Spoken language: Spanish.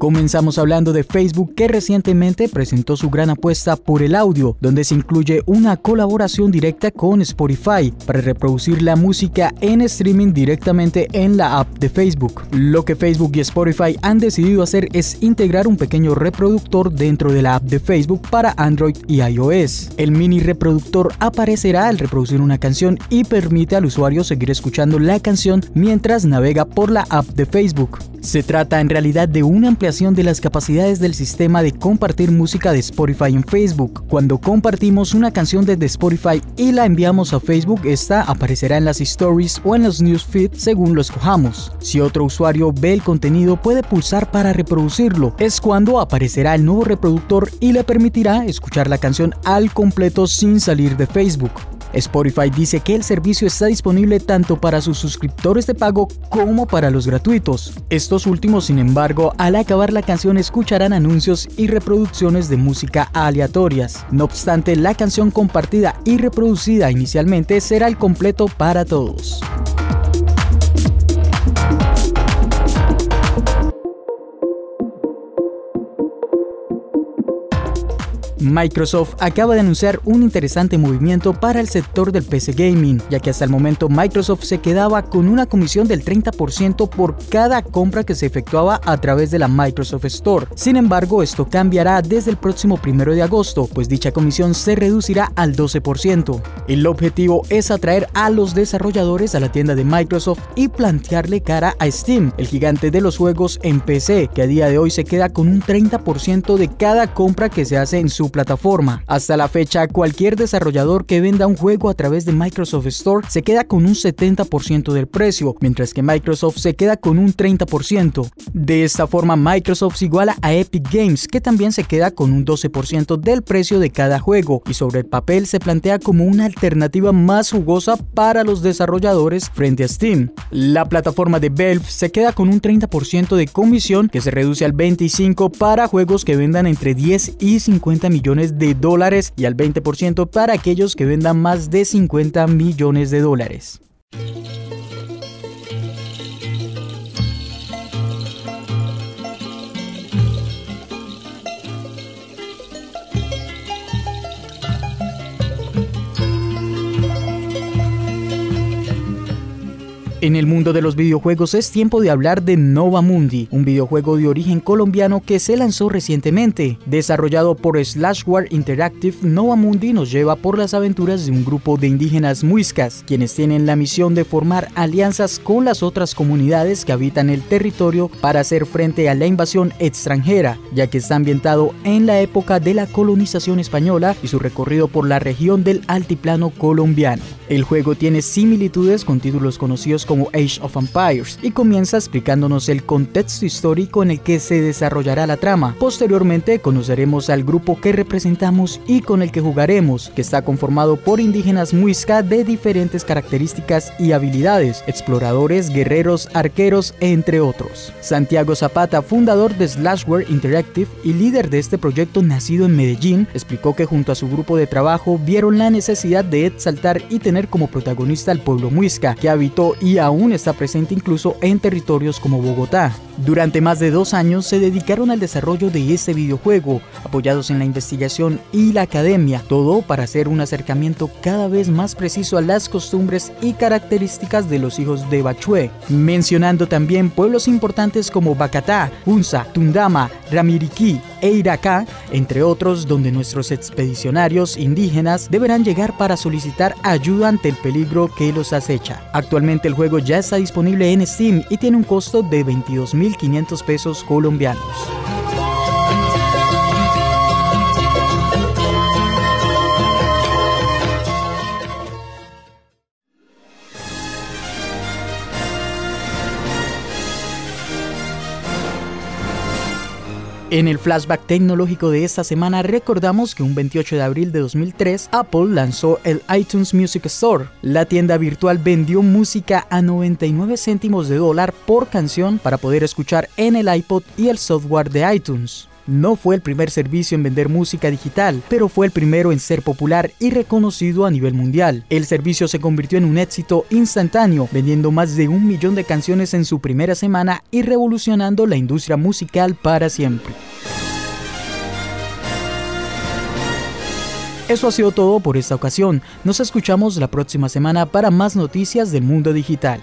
Comenzamos hablando de Facebook que recientemente presentó su gran apuesta por el audio, donde se incluye una colaboración directa con Spotify para reproducir la música en streaming directamente en la app de Facebook. Lo que Facebook y Spotify han decidido hacer es integrar un pequeño reproductor dentro de la app de Facebook para Android y iOS. El mini reproductor aparecerá al reproducir una canción y permite al usuario seguir escuchando la canción mientras navega por la app de Facebook. Se trata en realidad de una ampliación de las capacidades del sistema de compartir música de Spotify en Facebook. Cuando compartimos una canción desde Spotify y la enviamos a Facebook, esta aparecerá en las stories o en los newsfeed según lo escojamos. Si otro usuario ve el contenido, puede pulsar para reproducirlo. Es cuando aparecerá el nuevo reproductor y le permitirá escuchar la canción al completo sin salir de Facebook. Spotify dice que el servicio está disponible tanto para sus suscriptores de pago como para los gratuitos. Estos últimos, sin embargo, al acabar la canción escucharán anuncios y reproducciones de música aleatorias. No obstante, la canción compartida y reproducida inicialmente será el completo para todos. Microsoft acaba de anunciar un interesante movimiento para el sector del PC gaming, ya que hasta el momento Microsoft se quedaba con una comisión del 30% por cada compra que se efectuaba a través de la Microsoft Store. Sin embargo, esto cambiará desde el próximo primero de agosto, pues dicha comisión se reducirá al 12%. El objetivo es atraer a los desarrolladores a la tienda de Microsoft y plantearle cara a Steam, el gigante de los juegos en PC, que a día de hoy se queda con un 30% de cada compra que se hace en su plataforma. Hasta la fecha, cualquier desarrollador que venda un juego a través de Microsoft Store se queda con un 70% del precio, mientras que Microsoft se queda con un 30%. De esta forma, Microsoft se iguala a Epic Games, que también se queda con un 12% del precio de cada juego, y sobre el papel se plantea como una alternativa más jugosa para los desarrolladores frente a Steam. La plataforma de Valve se queda con un 30% de comisión que se reduce al 25% para juegos que vendan entre 10 y 50 millones millones de dólares y al 20% para aquellos que vendan más de 50 millones de dólares. En el mundo de los videojuegos es tiempo de hablar de Nova Mundi, un videojuego de origen colombiano que se lanzó recientemente. Desarrollado por Slashware Interactive, Nova Mundi nos lleva por las aventuras de un grupo de indígenas muiscas, quienes tienen la misión de formar alianzas con las otras comunidades que habitan el territorio para hacer frente a la invasión extranjera, ya que está ambientado en la época de la colonización española y su recorrido por la región del altiplano colombiano. El juego tiene similitudes con títulos conocidos como Age of Empires y comienza explicándonos el contexto histórico en el que se desarrollará la trama. Posteriormente conoceremos al grupo que representamos y con el que jugaremos, que está conformado por indígenas muisca de diferentes características y habilidades, exploradores, guerreros, arqueros, entre otros. Santiago Zapata, fundador de Slashware Interactive y líder de este proyecto nacido en Medellín, explicó que junto a su grupo de trabajo vieron la necesidad de exaltar y tener como protagonista al pueblo muisca, que habitó y aún está presente incluso en territorios como Bogotá. Durante más de dos años se dedicaron al desarrollo de este videojuego, apoyados en la investigación y la academia, todo para hacer un acercamiento cada vez más preciso a las costumbres y características de los hijos de Bachue, mencionando también pueblos importantes como Bacatá, Hunza, Tundama, Ramiriquí e Iracá, entre otros donde nuestros expedicionarios indígenas deberán llegar para solicitar ayuda ante el peligro que los acecha. Actualmente el juego ya está disponible en Steam y tiene un costo de 22.500 pesos colombianos. En el flashback tecnológico de esta semana recordamos que un 28 de abril de 2003 Apple lanzó el iTunes Music Store. La tienda virtual vendió música a 99 céntimos de dólar por canción para poder escuchar en el iPod y el software de iTunes. No fue el primer servicio en vender música digital, pero fue el primero en ser popular y reconocido a nivel mundial. El servicio se convirtió en un éxito instantáneo, vendiendo más de un millón de canciones en su primera semana y revolucionando la industria musical para siempre. Eso ha sido todo por esta ocasión. Nos escuchamos la próxima semana para más noticias del mundo digital.